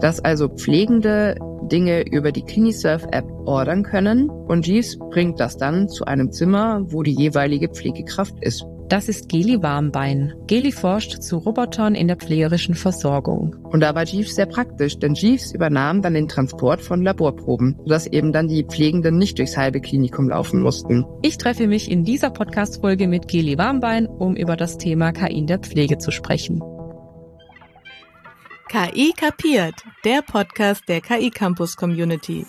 dass also Pflegende Dinge über die CliniServe-App ordern können und Jeeves bringt das dann zu einem Zimmer, wo die jeweilige Pflegekraft ist. Das ist Geli Warmbein. Geli forscht zu Robotern in der pflegerischen Versorgung. Und da war Jeeves sehr praktisch, denn Jeeves übernahm dann den Transport von Laborproben, sodass eben dann die Pflegenden nicht durchs halbe Klinikum laufen mussten. Ich treffe mich in dieser Podcast-Folge mit Geli Warmbein, um über das Thema KI in der Pflege zu sprechen. KI kapiert, der Podcast der KI Campus Community.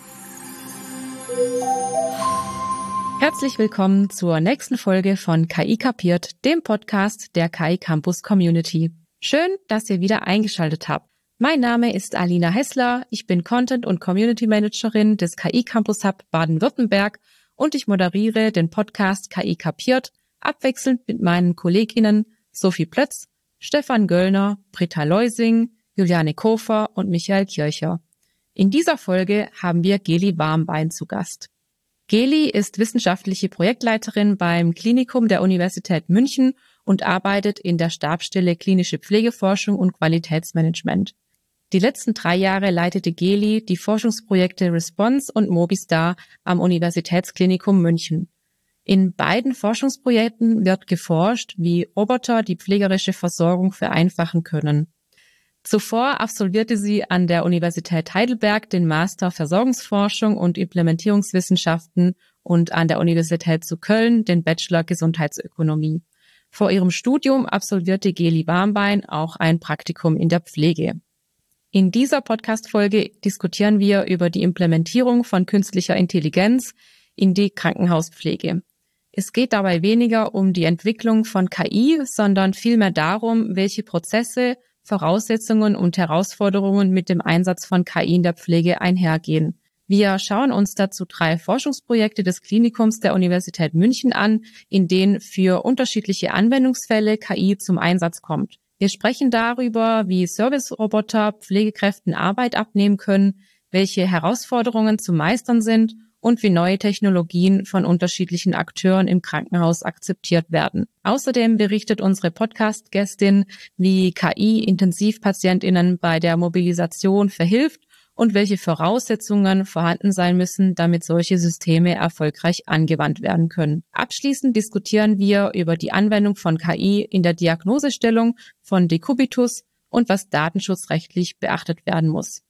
Herzlich willkommen zur nächsten Folge von KI kapiert, dem Podcast der KI Campus Community. Schön, dass ihr wieder eingeschaltet habt. Mein Name ist Alina Hessler, ich bin Content- und Community Managerin des KI Campus Hub Baden-Württemberg und ich moderiere den Podcast KI kapiert, abwechselnd mit meinen KollegInnen Sophie Plötz, Stefan Göllner, Britta Leusing, Juliane Kofer und Michael Kircher. In dieser Folge haben wir Geli Warmbein zu Gast. Geli ist wissenschaftliche Projektleiterin beim Klinikum der Universität München und arbeitet in der Stabstelle Klinische Pflegeforschung und Qualitätsmanagement. Die letzten drei Jahre leitete Geli die Forschungsprojekte Response und Mobistar am Universitätsklinikum München. In beiden Forschungsprojekten wird geforscht, wie Roboter die pflegerische Versorgung vereinfachen können. Zuvor absolvierte sie an der Universität Heidelberg den Master Versorgungsforschung und Implementierungswissenschaften und an der Universität zu Köln den Bachelor Gesundheitsökonomie. Vor ihrem Studium absolvierte Geli Warmbein auch ein Praktikum in der Pflege. In dieser Podcast-Folge diskutieren wir über die Implementierung von künstlicher Intelligenz in die Krankenhauspflege. Es geht dabei weniger um die Entwicklung von KI, sondern vielmehr darum, welche Prozesse Voraussetzungen und Herausforderungen mit dem Einsatz von KI in der Pflege einhergehen. Wir schauen uns dazu drei Forschungsprojekte des Klinikums der Universität München an, in denen für unterschiedliche Anwendungsfälle KI zum Einsatz kommt. Wir sprechen darüber, wie Serviceroboter Pflegekräften Arbeit abnehmen können, welche Herausforderungen zu meistern sind und wie neue Technologien von unterschiedlichen Akteuren im Krankenhaus akzeptiert werden. Außerdem berichtet unsere Podcast-Gästin, wie KI Intensivpatientinnen bei der Mobilisation verhilft und welche Voraussetzungen vorhanden sein müssen, damit solche Systeme erfolgreich angewandt werden können. Abschließend diskutieren wir über die Anwendung von KI in der Diagnosestellung von Dekubitus und was datenschutzrechtlich beachtet werden muss.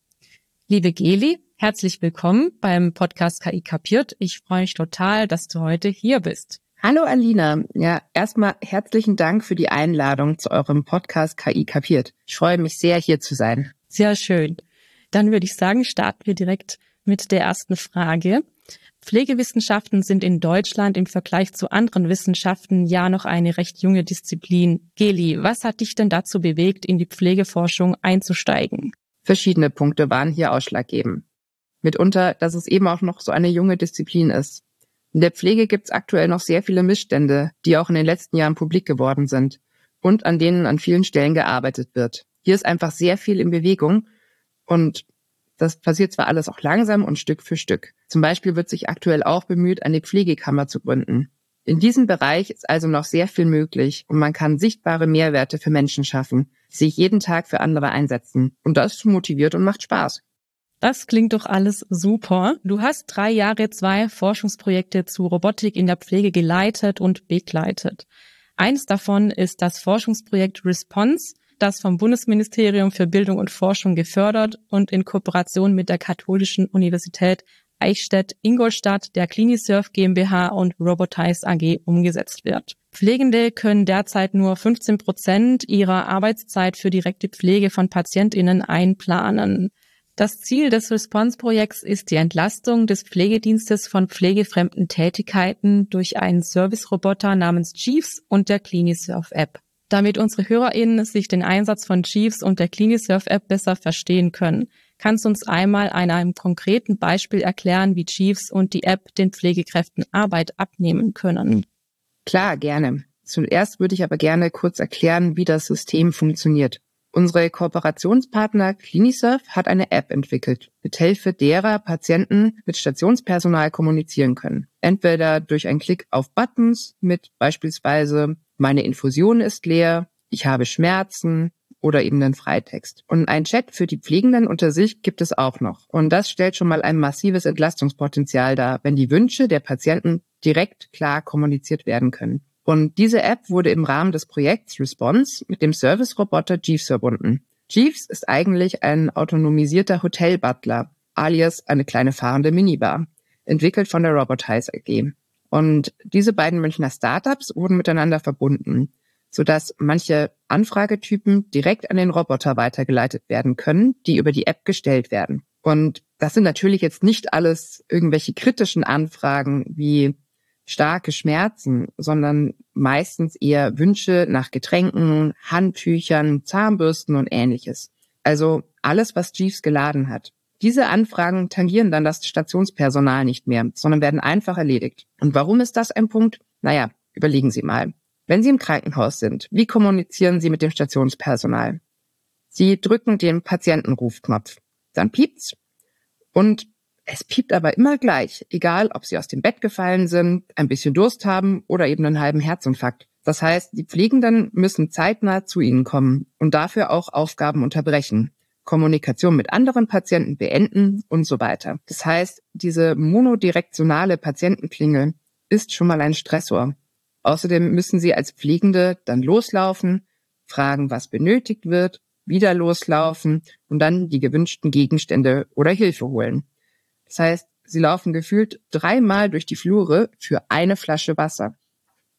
Liebe Geli, Herzlich willkommen beim Podcast KI Kapiert. Ich freue mich total, dass du heute hier bist. Hallo Alina. Ja, erstmal herzlichen Dank für die Einladung zu eurem Podcast KI Kapiert. Ich freue mich sehr, hier zu sein. Sehr schön. Dann würde ich sagen, starten wir direkt mit der ersten Frage. Pflegewissenschaften sind in Deutschland im Vergleich zu anderen Wissenschaften ja noch eine recht junge Disziplin. Geli, was hat dich denn dazu bewegt, in die Pflegeforschung einzusteigen? Verschiedene Punkte waren hier ausschlaggebend mitunter, dass es eben auch noch so eine junge Disziplin ist. In der Pflege gibt es aktuell noch sehr viele Missstände, die auch in den letzten Jahren publik geworden sind und an denen an vielen Stellen gearbeitet wird. Hier ist einfach sehr viel in Bewegung und das passiert zwar alles auch langsam und Stück für Stück. Zum Beispiel wird sich aktuell auch bemüht, eine Pflegekammer zu gründen. In diesem Bereich ist also noch sehr viel möglich und man kann sichtbare Mehrwerte für Menschen schaffen, sich jeden Tag für andere einsetzen. Und das motiviert und macht Spaß. Das klingt doch alles super. Du hast drei Jahre zwei Forschungsprojekte zu Robotik in der Pflege geleitet und begleitet. Eins davon ist das Forschungsprojekt Response, das vom Bundesministerium für Bildung und Forschung gefördert und in Kooperation mit der Katholischen Universität Eichstätt-Ingolstadt, der Clinisurf GmbH und Robotize AG umgesetzt wird. Pflegende können derzeit nur 15 Prozent ihrer Arbeitszeit für direkte Pflege von PatientInnen einplanen. Das Ziel des Response-Projekts ist die Entlastung des Pflegedienstes von pflegefremden Tätigkeiten durch einen Service-Roboter namens Chiefs und der CliniSurf-App. Damit unsere HörerInnen sich den Einsatz von Chiefs und der CliniSurf-App besser verstehen können, kannst du uns einmal an einem konkreten Beispiel erklären, wie Chiefs und die App den Pflegekräften Arbeit abnehmen können? Klar, gerne. Zuerst würde ich aber gerne kurz erklären, wie das System funktioniert. Unsere Kooperationspartner Clinisurf hat eine App entwickelt, mithilfe derer Patienten mit Stationspersonal kommunizieren können. Entweder durch einen Klick auf Buttons mit beispielsweise meine Infusion ist leer, ich habe Schmerzen oder eben den Freitext. Und ein Chat für die Pflegenden unter sich gibt es auch noch. Und das stellt schon mal ein massives Entlastungspotenzial dar, wenn die Wünsche der Patienten direkt klar kommuniziert werden können. Und diese App wurde im Rahmen des Projekts Response mit dem Service-Roboter Jeeves verbunden. Jeeves ist eigentlich ein autonomisierter Hotel-Butler, alias eine kleine fahrende Minibar, entwickelt von der Robotize AG. Und diese beiden Münchner Startups wurden miteinander verbunden, sodass manche Anfragetypen direkt an den Roboter weitergeleitet werden können, die über die App gestellt werden. Und das sind natürlich jetzt nicht alles irgendwelche kritischen Anfragen wie starke Schmerzen, sondern meistens eher Wünsche nach Getränken, Handtüchern, Zahnbürsten und ähnliches. Also alles, was Jeeves geladen hat. Diese Anfragen tangieren dann das Stationspersonal nicht mehr, sondern werden einfach erledigt. Und warum ist das ein Punkt? Naja, überlegen Sie mal. Wenn Sie im Krankenhaus sind, wie kommunizieren Sie mit dem Stationspersonal? Sie drücken den Patientenrufknopf. Dann piept's. Und es piept aber immer gleich, egal ob Sie aus dem Bett gefallen sind, ein bisschen Durst haben oder eben einen halben Herzinfarkt. Das heißt, die Pflegenden müssen zeitnah zu Ihnen kommen und dafür auch Aufgaben unterbrechen. Kommunikation mit anderen Patienten beenden und so weiter. Das heißt, diese monodirektionale Patientenklingel ist schon mal ein Stressor. Außerdem müssen Sie als Pflegende dann loslaufen, fragen, was benötigt wird, wieder loslaufen und dann die gewünschten Gegenstände oder Hilfe holen. Das heißt, Sie laufen gefühlt dreimal durch die Flure für eine Flasche Wasser.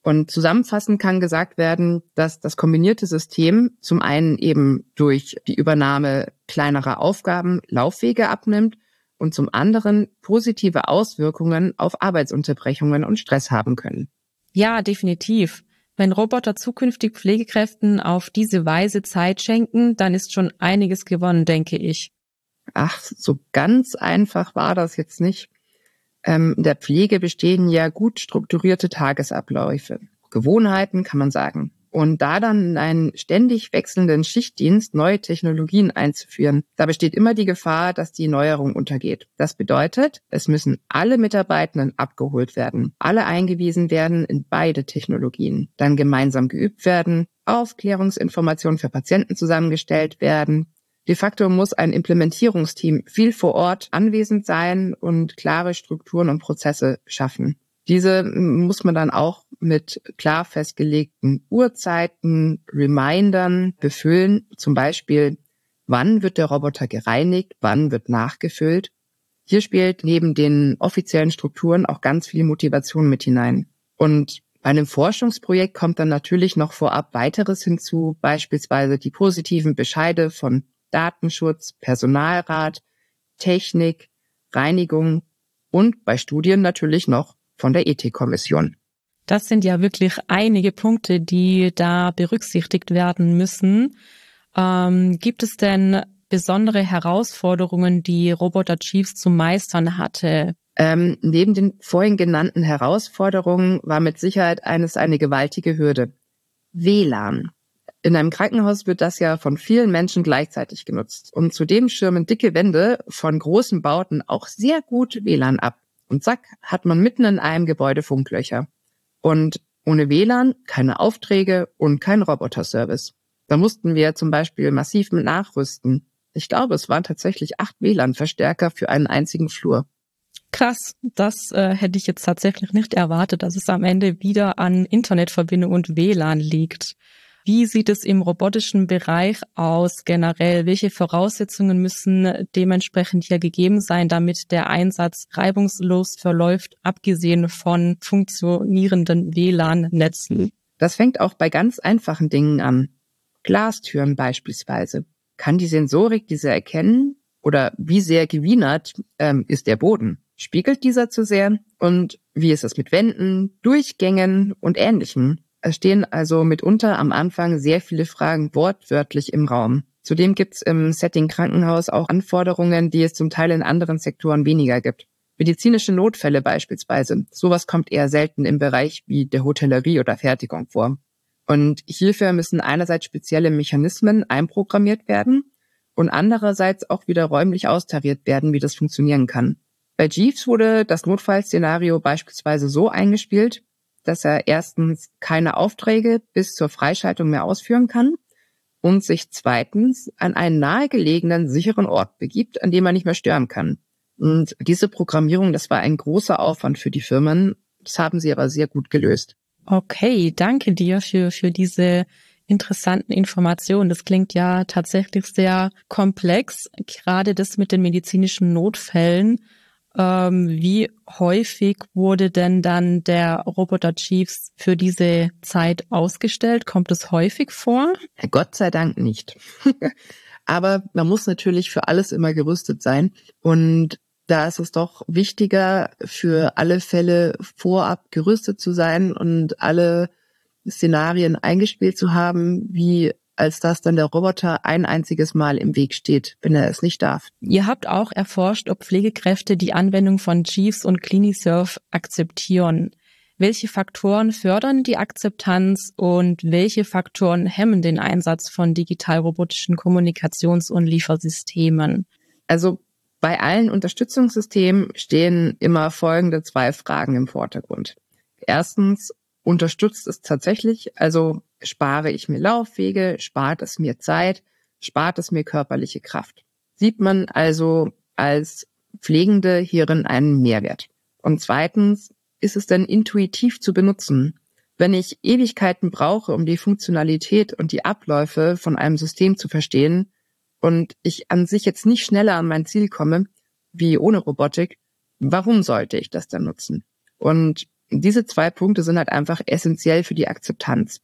Und zusammenfassend kann gesagt werden, dass das kombinierte System zum einen eben durch die Übernahme kleinerer Aufgaben Laufwege abnimmt und zum anderen positive Auswirkungen auf Arbeitsunterbrechungen und Stress haben können. Ja, definitiv. Wenn Roboter zukünftig Pflegekräften auf diese Weise Zeit schenken, dann ist schon einiges gewonnen, denke ich. Ach, so ganz einfach war das jetzt nicht. Ähm, in der Pflege bestehen ja gut strukturierte Tagesabläufe. Gewohnheiten kann man sagen. Und da dann in einen ständig wechselnden Schichtdienst neue Technologien einzuführen, da besteht immer die Gefahr, dass die Neuerung untergeht. Das bedeutet, es müssen alle Mitarbeitenden abgeholt werden, alle eingewiesen werden in beide Technologien, dann gemeinsam geübt werden, Aufklärungsinformationen für Patienten zusammengestellt werden, De facto muss ein Implementierungsteam viel vor Ort anwesend sein und klare Strukturen und Prozesse schaffen. Diese muss man dann auch mit klar festgelegten Uhrzeiten, Remindern befüllen. Zum Beispiel, wann wird der Roboter gereinigt, wann wird nachgefüllt. Hier spielt neben den offiziellen Strukturen auch ganz viel Motivation mit hinein. Und bei einem Forschungsprojekt kommt dann natürlich noch vorab weiteres hinzu, beispielsweise die positiven Bescheide von Datenschutz, Personalrat, Technik, Reinigung und bei Studien natürlich noch von der Ethikkommission. Das sind ja wirklich einige Punkte, die da berücksichtigt werden müssen. Ähm, gibt es denn besondere Herausforderungen, die Roboter Chiefs zu meistern hatte? Ähm, neben den vorhin genannten Herausforderungen war mit Sicherheit eines eine gewaltige Hürde. WLAN. In einem Krankenhaus wird das ja von vielen Menschen gleichzeitig genutzt. Und zudem schirmen dicke Wände von großen Bauten auch sehr gut WLAN ab. Und zack, hat man mitten in einem Gebäude Funklöcher. Und ohne WLAN keine Aufträge und kein Roboterservice. Da mussten wir zum Beispiel massiv mit nachrüsten. Ich glaube, es waren tatsächlich acht WLAN-Verstärker für einen einzigen Flur. Krass, das äh, hätte ich jetzt tatsächlich nicht erwartet, dass es am Ende wieder an Internetverbindung und WLAN liegt. Wie sieht es im robotischen Bereich aus generell? Welche Voraussetzungen müssen dementsprechend hier gegeben sein, damit der Einsatz reibungslos verläuft, abgesehen von funktionierenden WLAN-Netzen? Das fängt auch bei ganz einfachen Dingen an. Glastüren beispielsweise. Kann die Sensorik diese erkennen? Oder wie sehr gewienert ähm, ist der Boden? Spiegelt dieser zu sehr? Und wie ist es mit Wänden, Durchgängen und Ähnlichem? Es stehen also mitunter am Anfang sehr viele Fragen wortwörtlich im Raum. Zudem gibt es im Setting Krankenhaus auch Anforderungen, die es zum Teil in anderen Sektoren weniger gibt. Medizinische Notfälle beispielsweise. Sowas kommt eher selten im Bereich wie der Hotellerie oder Fertigung vor. Und hierfür müssen einerseits spezielle Mechanismen einprogrammiert werden und andererseits auch wieder räumlich austariert werden, wie das funktionieren kann. Bei Jeeves wurde das Notfallszenario beispielsweise so eingespielt, dass er erstens keine Aufträge bis zur Freischaltung mehr ausführen kann und sich zweitens an einen nahegelegenen, sicheren Ort begibt, an dem man nicht mehr stören kann. Und diese Programmierung, das war ein großer Aufwand für die Firmen. Das haben sie aber sehr gut gelöst. Okay, danke dir für, für diese interessanten Informationen. Das klingt ja tatsächlich sehr komplex, gerade das mit den medizinischen Notfällen. Ähm, wie häufig wurde denn dann der Roboter Chiefs für diese Zeit ausgestellt? Kommt es häufig vor? Gott sei Dank nicht. Aber man muss natürlich für alles immer gerüstet sein. Und da ist es doch wichtiger, für alle Fälle vorab gerüstet zu sein und alle Szenarien eingespielt zu haben, wie als dass dann der Roboter ein einziges Mal im Weg steht, wenn er es nicht darf. Ihr habt auch erforscht, ob Pflegekräfte die Anwendung von Chiefs und CliniServe akzeptieren. Welche Faktoren fördern die Akzeptanz und welche Faktoren hemmen den Einsatz von digital-robotischen Kommunikations- und Liefersystemen? Also bei allen Unterstützungssystemen stehen immer folgende zwei Fragen im Vordergrund. Erstens, unterstützt es tatsächlich, also spare ich mir Laufwege, spart es mir Zeit, spart es mir körperliche Kraft. Sieht man also als Pflegende hierin einen Mehrwert. Und zweitens, ist es denn intuitiv zu benutzen? Wenn ich Ewigkeiten brauche, um die Funktionalität und die Abläufe von einem System zu verstehen, und ich an sich jetzt nicht schneller an mein Ziel komme, wie ohne Robotik, warum sollte ich das dann nutzen? Und diese zwei Punkte sind halt einfach essentiell für die Akzeptanz.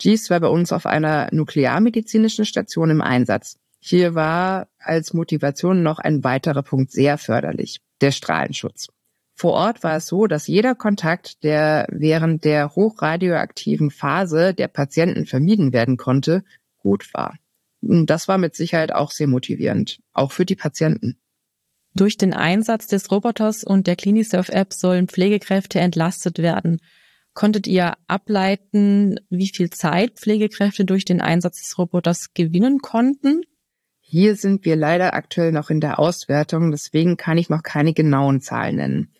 Jeeves war bei uns auf einer nuklearmedizinischen Station im Einsatz. Hier war als Motivation noch ein weiterer Punkt sehr förderlich, der Strahlenschutz. Vor Ort war es so, dass jeder Kontakt, der während der hochradioaktiven Phase der Patienten vermieden werden konnte, gut war. Das war mit Sicherheit auch sehr motivierend, auch für die Patienten. Durch den Einsatz des Roboters und der CliniServe-App sollen Pflegekräfte entlastet werden. Konntet ihr ableiten, wie viel Zeit Pflegekräfte durch den Einsatz des Roboters gewinnen konnten? Hier sind wir leider aktuell noch in der Auswertung, deswegen kann ich noch keine genauen Zahlen nennen.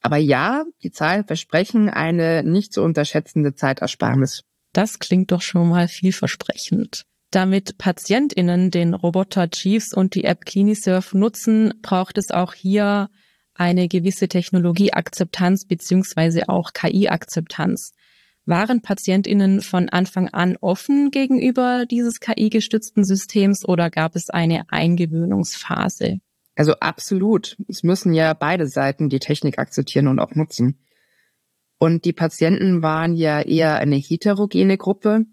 Aber ja, die Zahlen versprechen eine nicht zu unterschätzende Zeitersparnis. Das klingt doch schon mal vielversprechend. Damit PatientInnen den Roboter Chiefs und die App KiniSurf nutzen, braucht es auch hier eine gewisse Technologieakzeptanz beziehungsweise auch KI-Akzeptanz. Waren PatientInnen von Anfang an offen gegenüber dieses KI-gestützten Systems oder gab es eine Eingewöhnungsphase? Also absolut. Es müssen ja beide Seiten die Technik akzeptieren und auch nutzen. Und die Patienten waren ja eher eine heterogene Gruppe.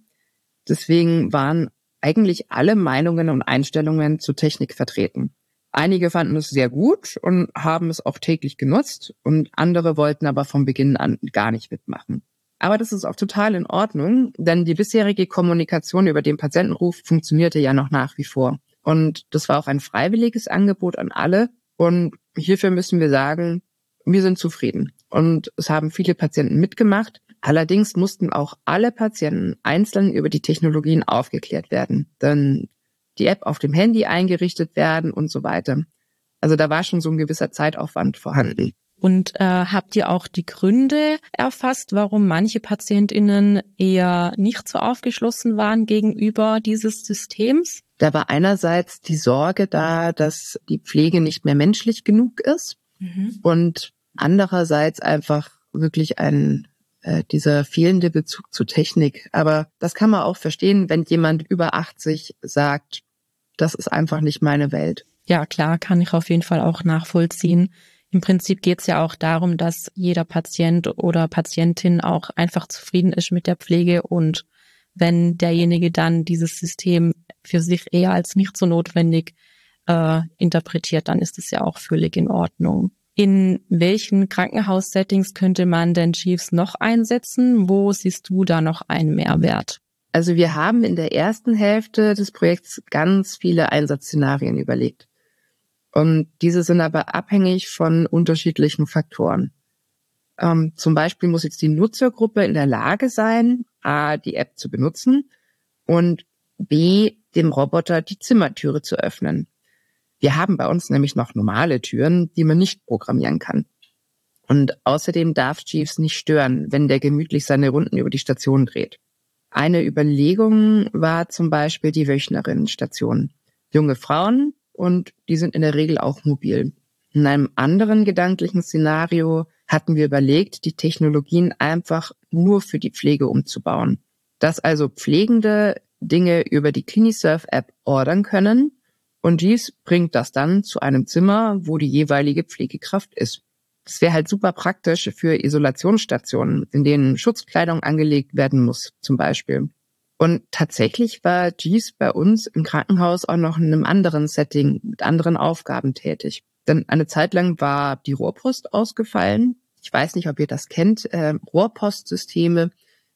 Deswegen waren eigentlich alle Meinungen und Einstellungen zur Technik vertreten. Einige fanden es sehr gut und haben es auch täglich genutzt und andere wollten aber von Beginn an gar nicht mitmachen. Aber das ist auch total in Ordnung, denn die bisherige Kommunikation über den Patientenruf funktionierte ja noch nach wie vor. Und das war auch ein freiwilliges Angebot an alle. Und hierfür müssen wir sagen, wir sind zufrieden. Und es haben viele Patienten mitgemacht. Allerdings mussten auch alle Patienten einzeln über die Technologien aufgeklärt werden, dann die App auf dem Handy eingerichtet werden und so weiter. Also da war schon so ein gewisser Zeitaufwand vorhanden. Und äh, habt ihr auch die Gründe erfasst, warum manche Patientinnen eher nicht so aufgeschlossen waren gegenüber dieses Systems? Da war einerseits die Sorge da, dass die Pflege nicht mehr menschlich genug ist mhm. und andererseits einfach wirklich ein äh, dieser fehlende Bezug zu Technik. Aber das kann man auch verstehen, wenn jemand über 80 sagt, das ist einfach nicht meine Welt. Ja, klar, kann ich auf jeden Fall auch nachvollziehen. Im Prinzip geht es ja auch darum, dass jeder Patient oder Patientin auch einfach zufrieden ist mit der Pflege und wenn derjenige dann dieses System für sich eher als nicht so notwendig äh, interpretiert, dann ist es ja auch völlig in Ordnung. In welchen Krankenhaussettings könnte man denn Chiefs noch einsetzen? Wo siehst du da noch einen Mehrwert? Also wir haben in der ersten Hälfte des Projekts ganz viele Einsatzszenarien überlegt. Und diese sind aber abhängig von unterschiedlichen Faktoren. Ähm, zum Beispiel muss jetzt die Nutzergruppe in der Lage sein, A, die App zu benutzen und B, dem Roboter die Zimmertüre zu öffnen. Wir haben bei uns nämlich noch normale Türen, die man nicht programmieren kann. Und außerdem darf Jeeves nicht stören, wenn der gemütlich seine Runden über die Station dreht. Eine Überlegung war zum Beispiel die Wöchnerinnenstation. Junge Frauen und die sind in der Regel auch mobil. In einem anderen gedanklichen Szenario hatten wir überlegt, die Technologien einfach nur für die Pflege umzubauen. Dass also Pflegende Dinge über die Clinisurf-App ordern können und dies bringt das dann zu einem Zimmer, wo die jeweilige Pflegekraft ist. Das wäre halt super praktisch für Isolationsstationen, in denen Schutzkleidung angelegt werden muss, zum Beispiel. Und tatsächlich war Jeeves bei uns im Krankenhaus auch noch in einem anderen Setting mit anderen Aufgaben tätig. Denn eine Zeit lang war die Rohrpost ausgefallen. Ich weiß nicht, ob ihr das kennt. Äh, Rohrpostsysteme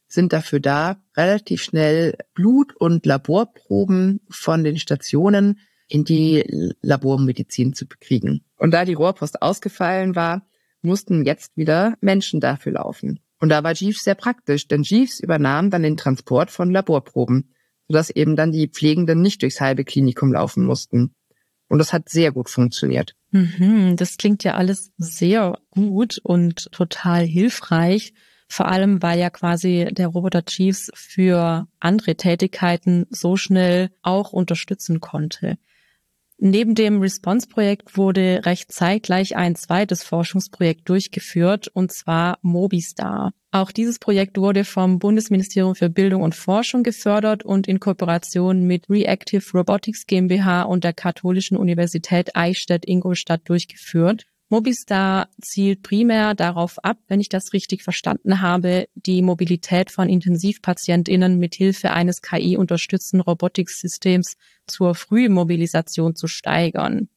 sind dafür da, relativ schnell Blut- und Laborproben von den Stationen in die Labormedizin zu bekriegen. Und da die Rohrpost ausgefallen war, mussten jetzt wieder Menschen dafür laufen. Und da war Jeeves sehr praktisch, denn Jeeves übernahm dann den Transport von Laborproben, sodass eben dann die Pflegenden nicht durchs halbe Klinikum laufen mussten. Und das hat sehr gut funktioniert. Mhm, das klingt ja alles sehr gut und total hilfreich. Vor allem, weil ja quasi der Roboter Chiefs für andere Tätigkeiten so schnell auch unterstützen konnte. Neben dem Response-Projekt wurde recht zeitgleich ein zweites Forschungsprojekt durchgeführt, und zwar Mobistar. Auch dieses Projekt wurde vom Bundesministerium für Bildung und Forschung gefördert und in Kooperation mit Reactive Robotics GmbH und der Katholischen Universität Eichstätt-Ingolstadt durchgeführt. Mobistar zielt primär darauf ab, wenn ich das richtig verstanden habe, die Mobilität von Intensivpatientinnen mit Hilfe eines KI-unterstützten Robotiksystems zur Frühmobilisation zu steigern.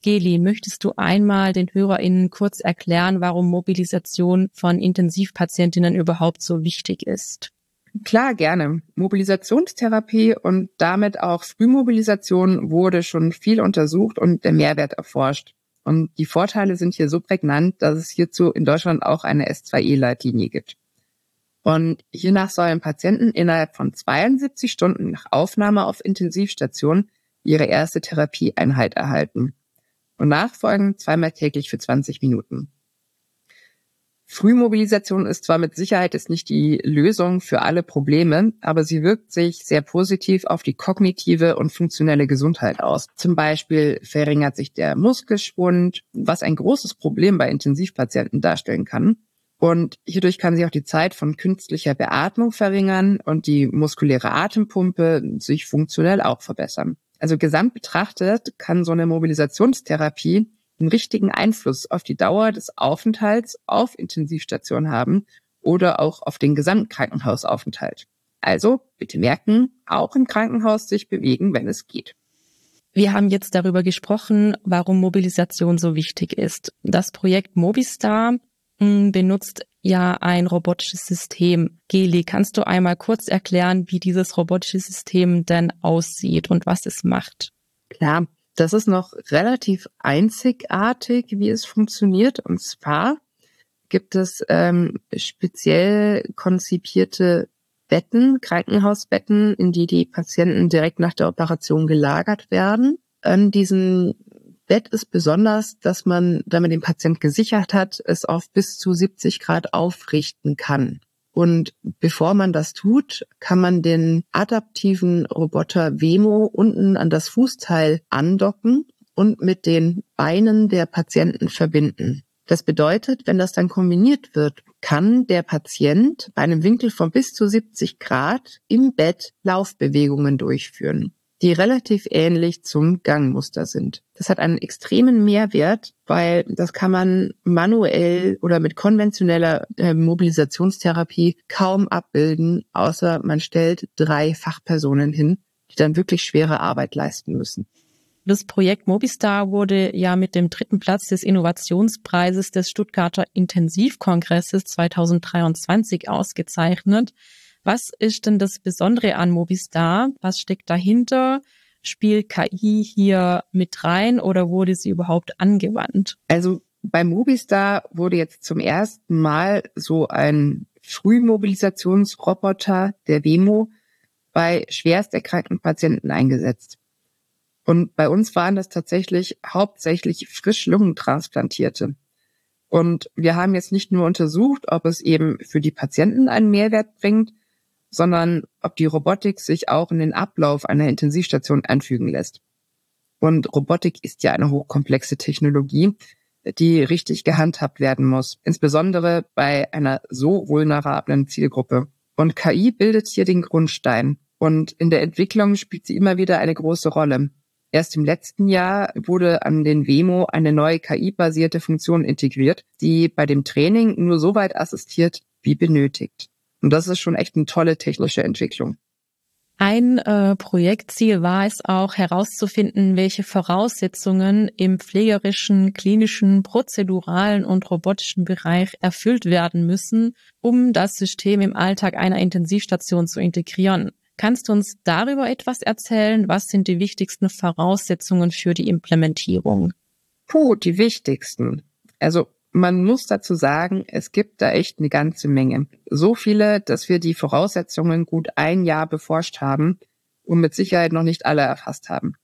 Geli, möchtest du einmal den HörerInnen kurz erklären, warum Mobilisation von Intensivpatientinnen überhaupt so wichtig ist? Klar, gerne. Mobilisationstherapie und damit auch Frühmobilisation wurde schon viel untersucht und der Mehrwert erforscht. Und die Vorteile sind hier so prägnant, dass es hierzu in Deutschland auch eine S2E-Leitlinie gibt. Und hiernach sollen Patienten innerhalb von 72 Stunden nach Aufnahme auf Intensivstation ihre erste Therapieeinheit erhalten. Und nachfolgend zweimal täglich für 20 Minuten. Frühmobilisation ist zwar mit Sicherheit ist nicht die Lösung für alle Probleme, aber sie wirkt sich sehr positiv auf die kognitive und funktionelle Gesundheit aus. Zum Beispiel verringert sich der Muskelschwund, was ein großes Problem bei Intensivpatienten darstellen kann. Und hierdurch kann sich auch die Zeit von künstlicher Beatmung verringern und die muskuläre Atempumpe sich funktionell auch verbessern. Also gesamt betrachtet kann so eine Mobilisationstherapie einen richtigen Einfluss auf die Dauer des Aufenthalts auf Intensivstation haben oder auch auf den gesamten Krankenhausaufenthalt. Also bitte merken, auch im Krankenhaus sich bewegen, wenn es geht. Wir haben jetzt darüber gesprochen, warum Mobilisation so wichtig ist. Das Projekt Mobistar hm, benutzt ja ein robotisches System. Geli, kannst du einmal kurz erklären, wie dieses robotische System denn aussieht und was es macht? Klar, das ist noch relativ einzigartig, wie es funktioniert. Und zwar gibt es ähm, speziell konzipierte Betten, Krankenhausbetten, in die die Patienten direkt nach der Operation gelagert werden. An diesem Bett ist besonders, dass man, man den Patient gesichert hat, es auf bis zu 70 Grad aufrichten kann. Und bevor man das tut, kann man den adaptiven Roboter Wemo unten an das Fußteil andocken und mit den Beinen der Patienten verbinden. Das bedeutet, wenn das dann kombiniert wird, kann der Patient bei einem Winkel von bis zu 70 Grad im Bett Laufbewegungen durchführen die relativ ähnlich zum Gangmuster sind. Das hat einen extremen Mehrwert, weil das kann man manuell oder mit konventioneller äh, Mobilisationstherapie kaum abbilden, außer man stellt drei Fachpersonen hin, die dann wirklich schwere Arbeit leisten müssen. Das Projekt Mobistar wurde ja mit dem dritten Platz des Innovationspreises des Stuttgarter Intensivkongresses 2023 ausgezeichnet. Was ist denn das Besondere an Movistar? Was steckt dahinter? Spielt KI hier mit rein oder wurde sie überhaupt angewandt? Also bei Movistar wurde jetzt zum ersten Mal so ein Frühmobilisationsroboter, der Wemo, bei schwerst erkrankten Patienten eingesetzt. Und bei uns waren das tatsächlich hauptsächlich Frischlungentransplantierte. Und wir haben jetzt nicht nur untersucht, ob es eben für die Patienten einen Mehrwert bringt, sondern ob die Robotik sich auch in den Ablauf einer Intensivstation einfügen lässt. Und Robotik ist ja eine hochkomplexe Technologie, die richtig gehandhabt werden muss, insbesondere bei einer so vulnerablen Zielgruppe. Und KI bildet hier den Grundstein. Und in der Entwicklung spielt sie immer wieder eine große Rolle. Erst im letzten Jahr wurde an den Wemo eine neue KI-basierte Funktion integriert, die bei dem Training nur so weit assistiert, wie benötigt. Und das ist schon echt eine tolle technische Entwicklung. Ein äh, Projektziel war es auch herauszufinden, welche Voraussetzungen im pflegerischen, klinischen, prozeduralen und robotischen Bereich erfüllt werden müssen, um das System im Alltag einer Intensivstation zu integrieren. Kannst du uns darüber etwas erzählen? Was sind die wichtigsten Voraussetzungen für die Implementierung? Puh, die wichtigsten. Also man muss dazu sagen, es gibt da echt eine ganze Menge. So viele, dass wir die Voraussetzungen gut ein Jahr beforscht haben und mit Sicherheit noch nicht alle erfasst haben.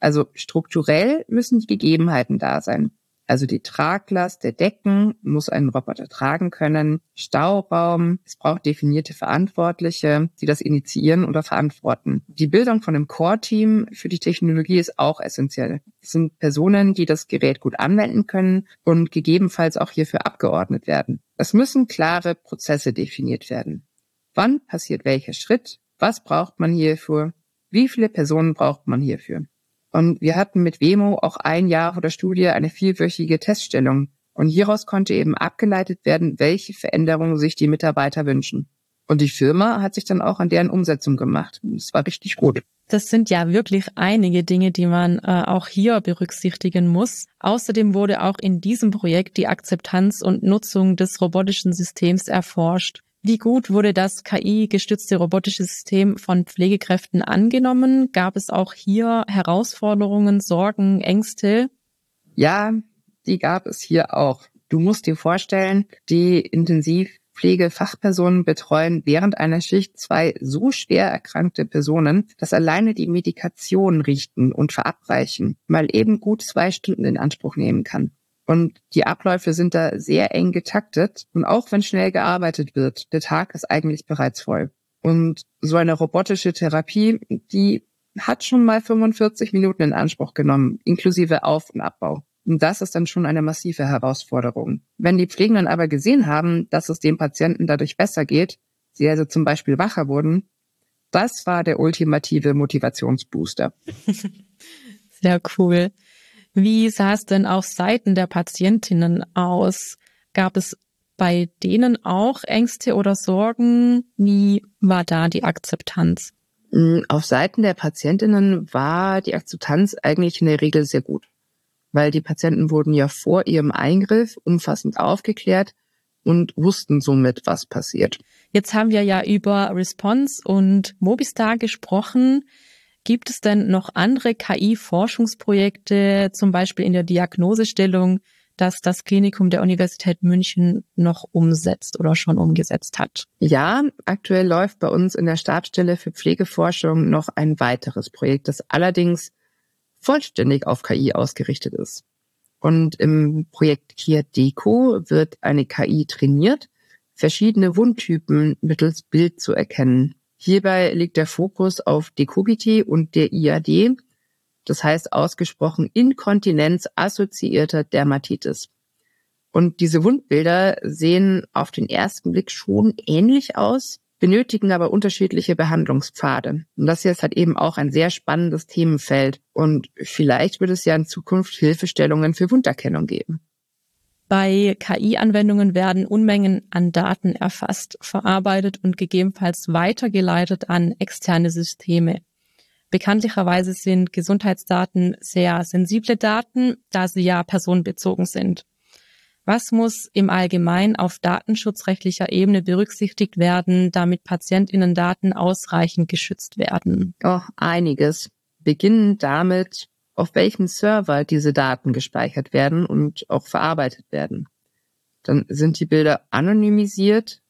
Also strukturell müssen die Gegebenheiten da sein. Also die Traglast der Decken muss ein Roboter tragen können, Stauraum, es braucht definierte Verantwortliche, die das initiieren oder verantworten. Die Bildung von einem Core-Team für die Technologie ist auch essentiell. Es sind Personen, die das Gerät gut anwenden können und gegebenenfalls auch hierfür abgeordnet werden. Es müssen klare Prozesse definiert werden. Wann passiert welcher Schritt? Was braucht man hierfür? Wie viele Personen braucht man hierfür? Und wir hatten mit Wemo auch ein Jahr vor der Studie eine vielwöchige Teststellung. Und hieraus konnte eben abgeleitet werden, welche Veränderungen sich die Mitarbeiter wünschen. Und die Firma hat sich dann auch an deren Umsetzung gemacht. Das war richtig gut. Das sind ja wirklich einige Dinge, die man äh, auch hier berücksichtigen muss. Außerdem wurde auch in diesem Projekt die Akzeptanz und Nutzung des robotischen Systems erforscht. Wie gut wurde das KI-gestützte robotische System von Pflegekräften angenommen? Gab es auch hier Herausforderungen, Sorgen, Ängste? Ja, die gab es hier auch. Du musst dir vorstellen, die Intensivpflegefachpersonen betreuen während einer Schicht zwei so schwer erkrankte Personen, dass alleine die Medikation richten und verabreichen mal eben gut zwei Stunden in Anspruch nehmen kann. Und die Abläufe sind da sehr eng getaktet. Und auch wenn schnell gearbeitet wird, der Tag ist eigentlich bereits voll. Und so eine robotische Therapie, die hat schon mal 45 Minuten in Anspruch genommen, inklusive Auf- und Abbau. Und das ist dann schon eine massive Herausforderung. Wenn die Pflegenden aber gesehen haben, dass es dem Patienten dadurch besser geht, sie also zum Beispiel wacher wurden, das war der ultimative Motivationsbooster. Sehr cool. Wie sah es denn auf Seiten der Patientinnen aus? Gab es bei denen auch Ängste oder Sorgen? Wie war da die Akzeptanz? Mm, auf Seiten der Patientinnen war die Akzeptanz eigentlich in der Regel sehr gut, weil die Patienten wurden ja vor ihrem Eingriff umfassend aufgeklärt und wussten somit, was passiert. Jetzt haben wir ja über Response und Mobistar gesprochen. Gibt es denn noch andere KI-Forschungsprojekte, zum Beispiel in der Diagnosestellung, dass das Klinikum der Universität München noch umsetzt oder schon umgesetzt hat? Ja, aktuell läuft bei uns in der Stabsstelle für Pflegeforschung noch ein weiteres Projekt, das allerdings vollständig auf KI ausgerichtet ist. Und im Projekt Kia Deco wird eine KI trainiert, verschiedene Wundtypen mittels Bild zu erkennen. Hierbei liegt der Fokus auf Dekubiti und der IAD, das heißt ausgesprochen Inkontinenz assoziierter Dermatitis. Und diese Wundbilder sehen auf den ersten Blick schon ähnlich aus, benötigen aber unterschiedliche Behandlungspfade. Und das hier ist halt eben auch ein sehr spannendes Themenfeld. Und vielleicht wird es ja in Zukunft Hilfestellungen für Wunderkennung geben. Bei KI-Anwendungen werden Unmengen an Daten erfasst, verarbeitet und gegebenenfalls weitergeleitet an externe Systeme. Bekanntlicherweise sind Gesundheitsdaten sehr sensible Daten, da sie ja personenbezogen sind. Was muss im Allgemeinen auf datenschutzrechtlicher Ebene berücksichtigt werden, damit Patientinnendaten ausreichend geschützt werden? Oh, einiges. Beginnen damit, auf welchem Server diese Daten gespeichert werden und auch verarbeitet werden. Dann sind die Bilder anonymisiert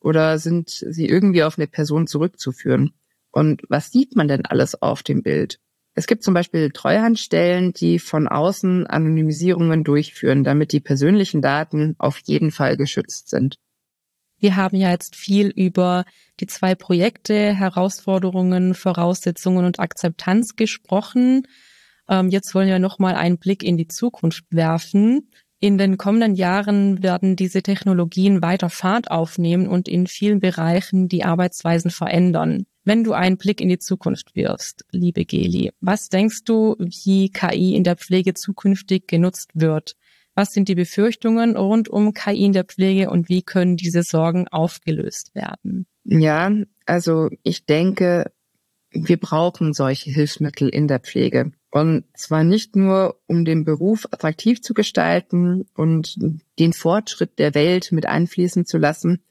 oder sind sie irgendwie auf eine Person zurückzuführen? Und was sieht man denn alles auf dem Bild? Es gibt zum Beispiel Treuhandstellen, die von außen Anonymisierungen durchführen, damit die persönlichen Daten auf jeden Fall geschützt sind. Wir haben ja jetzt viel über die zwei Projekte, Herausforderungen, Voraussetzungen und Akzeptanz gesprochen. Ähm, jetzt wollen wir nochmal einen Blick in die Zukunft werfen. In den kommenden Jahren werden diese Technologien weiter Fahrt aufnehmen und in vielen Bereichen die Arbeitsweisen verändern. Wenn du einen Blick in die Zukunft wirfst, liebe Geli, was denkst du, wie KI in der Pflege zukünftig genutzt wird? Was sind die Befürchtungen rund um KI in der Pflege und wie können diese Sorgen aufgelöst werden? Ja, also ich denke, wir brauchen solche Hilfsmittel in der Pflege. Und zwar nicht nur, um den Beruf attraktiv zu gestalten und den Fortschritt der Welt mit einfließen zu lassen,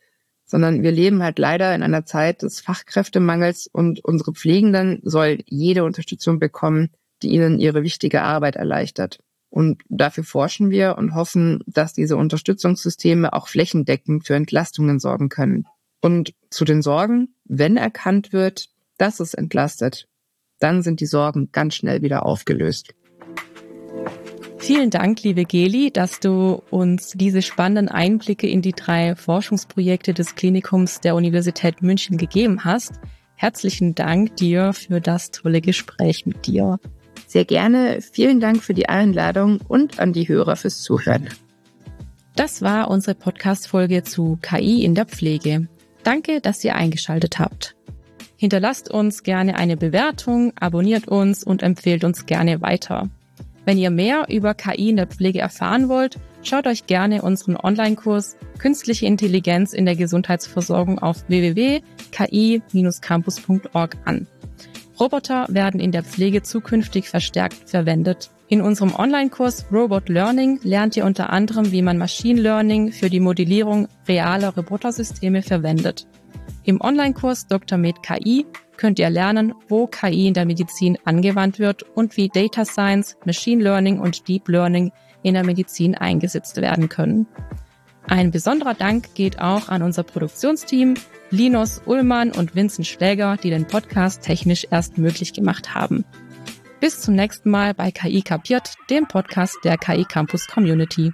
sondern wir leben halt leider in einer Zeit des Fachkräftemangels und unsere Pflegenden soll jede Unterstützung bekommen, die ihnen ihre wichtige Arbeit erleichtert. Und dafür forschen wir und hoffen, dass diese Unterstützungssysteme auch flächendeckend für Entlastungen sorgen können. Und zu den Sorgen, wenn erkannt wird, dass es entlastet, dann sind die Sorgen ganz schnell wieder aufgelöst. Vielen Dank, liebe Geli, dass du uns diese spannenden Einblicke in die drei Forschungsprojekte des Klinikums der Universität München gegeben hast. Herzlichen Dank dir für das tolle Gespräch mit dir. Sehr gerne. Vielen Dank für die Einladung und an die Hörer fürs Zuhören. Das war unsere Podcast-Folge zu KI in der Pflege. Danke, dass ihr eingeschaltet habt. Hinterlasst uns gerne eine Bewertung, abonniert uns und empfehlt uns gerne weiter. Wenn ihr mehr über KI in der Pflege erfahren wollt, schaut euch gerne unseren Online-Kurs Künstliche Intelligenz in der Gesundheitsversorgung auf www.ki-campus.org an. Roboter werden in der Pflege zukünftig verstärkt verwendet. In unserem Online-Kurs Robot Learning lernt ihr unter anderem, wie man Machine Learning für die Modellierung realer Robotersysteme verwendet. Im Online-Kurs Dr. Med KI könnt ihr lernen, wo KI in der Medizin angewandt wird und wie Data Science, Machine Learning und Deep Learning in der Medizin eingesetzt werden können. Ein besonderer Dank geht auch an unser Produktionsteam, Linus Ullmann und Vincent Schläger, die den Podcast technisch erst möglich gemacht haben. Bis zum nächsten Mal bei KI Kapiert, dem Podcast der KI Campus Community.